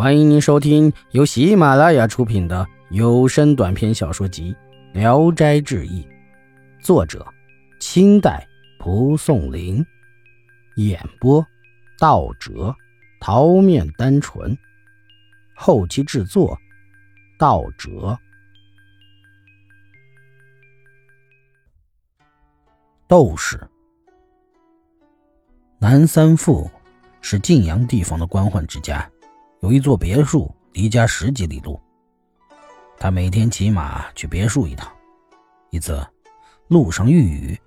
欢迎您收听由喜马拉雅出品的有声短篇小说集《聊斋志异》，作者：清代蒲松龄，演播：道哲、桃面单纯，后期制作：道哲。窦氏，南三父是晋阳地方的官宦之家。有一座别墅，离家十几里路。他每天骑马去别墅一趟。一次，路上遇雨，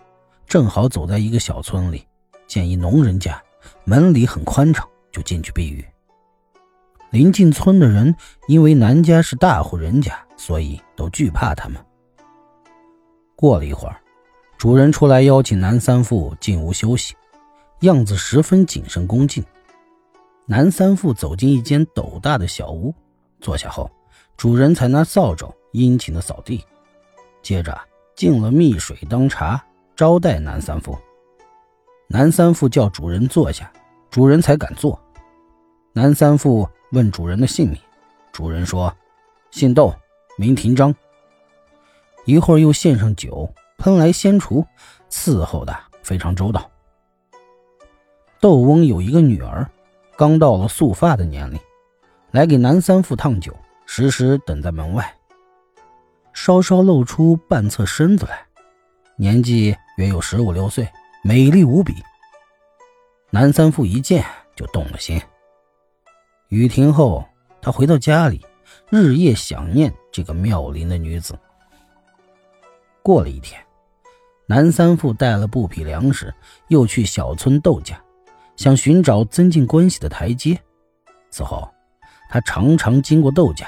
正好走在一个小村里，见一农人家门里很宽敞，就进去避雨。临近村的人因为南家是大户人家，所以都惧怕他们。过了一会儿，主人出来邀请南三富进屋休息，样子十分谨慎恭敬。南三富走进一间斗大的小屋，坐下后，主人才拿扫帚殷勤的扫地，接着敬了蜜水当茶，招待南三富。南三富叫主人坐下，主人才敢坐。南三富问主人的姓名，主人说：“姓窦，名廷章。”一会儿又献上酒，喷来仙厨，伺候的非常周到。窦翁有一个女儿。刚到了束发的年龄，来给南三富烫酒，时时等在门外。稍稍露出半侧身子来，年纪约有十五六岁，美丽无比。南三富一见就动了心。雨停后，他回到家里，日夜想念这个妙龄的女子。过了一天，南三富带了布匹粮食，又去小村窦家。想寻找增进关系的台阶。此后，他常常经过窦家，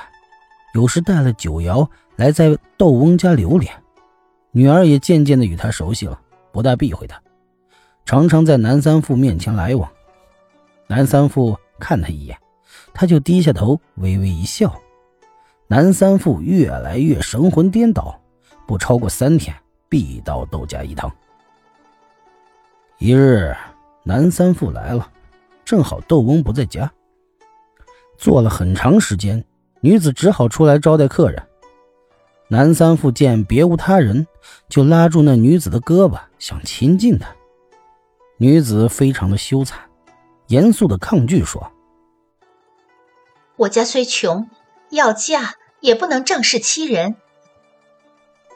有时带了酒肴来在窦翁家留连。女儿也渐渐的与他熟悉了，不大避讳他，常常在南三富面前来往。南三富看他一眼，他就低下头微微一笑。南三富越来越神魂颠倒，不超过三天必到窦家一趟。一日。南三父来了，正好窦翁不在家。坐了很长时间，女子只好出来招待客人。南三父见别无他人，就拉住那女子的胳膊，想亲近她。女子非常的羞惭，严肃的抗拒说：“我家虽穷，要嫁也不能仗势欺人。”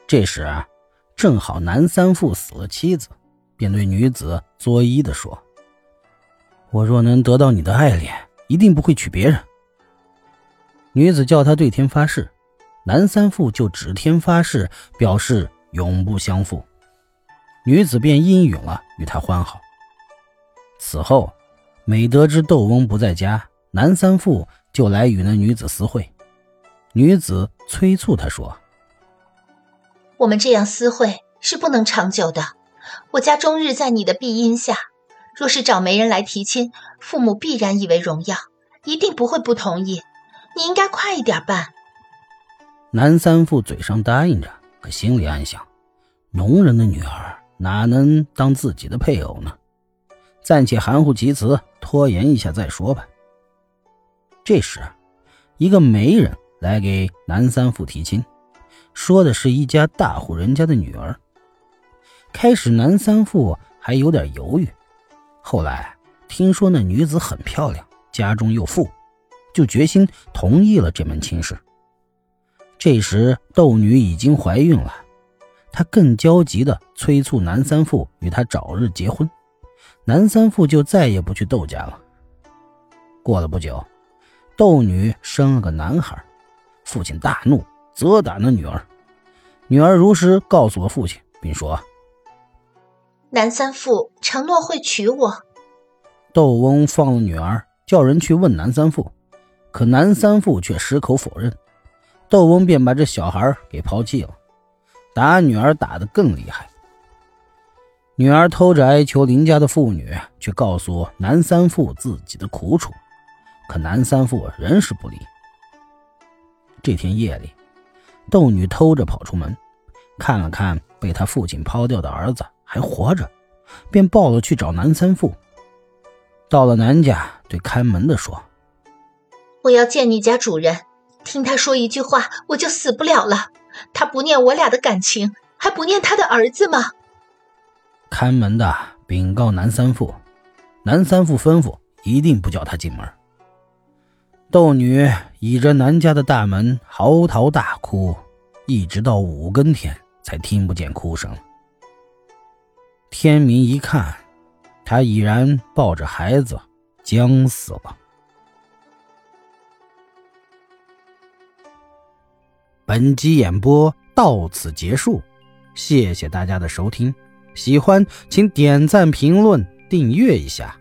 这时啊，正好南三父死了妻子。便对女子作揖的说：“我若能得到你的爱恋，一定不会娶别人。”女子叫他对天发誓，南三富就指天发誓，表示永不相负。女子便应允了，与他欢好。此后，每得知窦翁不在家，南三富就来与那女子私会。女子催促他说：“我们这样私会是不能长久的。”我家终日在你的庇荫下，若是找媒人来提亲，父母必然以为荣耀，一定不会不同意。你应该快一点办。南三富嘴上答应着，可心里暗想：农人的女儿哪能当自己的配偶呢？暂且含糊其辞，拖延一下再说吧。这时，一个媒人来给南三富提亲，说的是一家大户人家的女儿。开始，南三父还有点犹豫，后来听说那女子很漂亮，家中又富，就决心同意了这门亲事。这时，窦女已经怀孕了，她更焦急地催促南三父与她早日结婚。南三父就再也不去窦家了。过了不久，窦女生了个男孩，父亲大怒，责打那女儿。女儿如实告诉了父亲，并说。南三父承诺会娶我。窦翁放了女儿，叫人去问南三父，可南三父却矢口否认。窦翁便把这小孩给抛弃了，打女儿打得更厉害。女儿偷着哀求邻家的妇女，去告诉南三父自己的苦楚，可南三父仍是不理。这天夜里，窦女偷着跑出门，看了看被他父亲抛掉的儿子。还活着，便抱了去找南三富。到了南家，对看门的说：“我要见你家主人，听他说一句话，我就死不了了。他不念我俩的感情，还不念他的儿子吗？看门的禀告南三富，南三富吩咐一定不叫他进门。窦女倚着南家的大门嚎啕大哭，一直到五更天才听不见哭声。天明一看，他已然抱着孩子将死了。本集演播到此结束，谢谢大家的收听。喜欢请点赞、评论、订阅一下。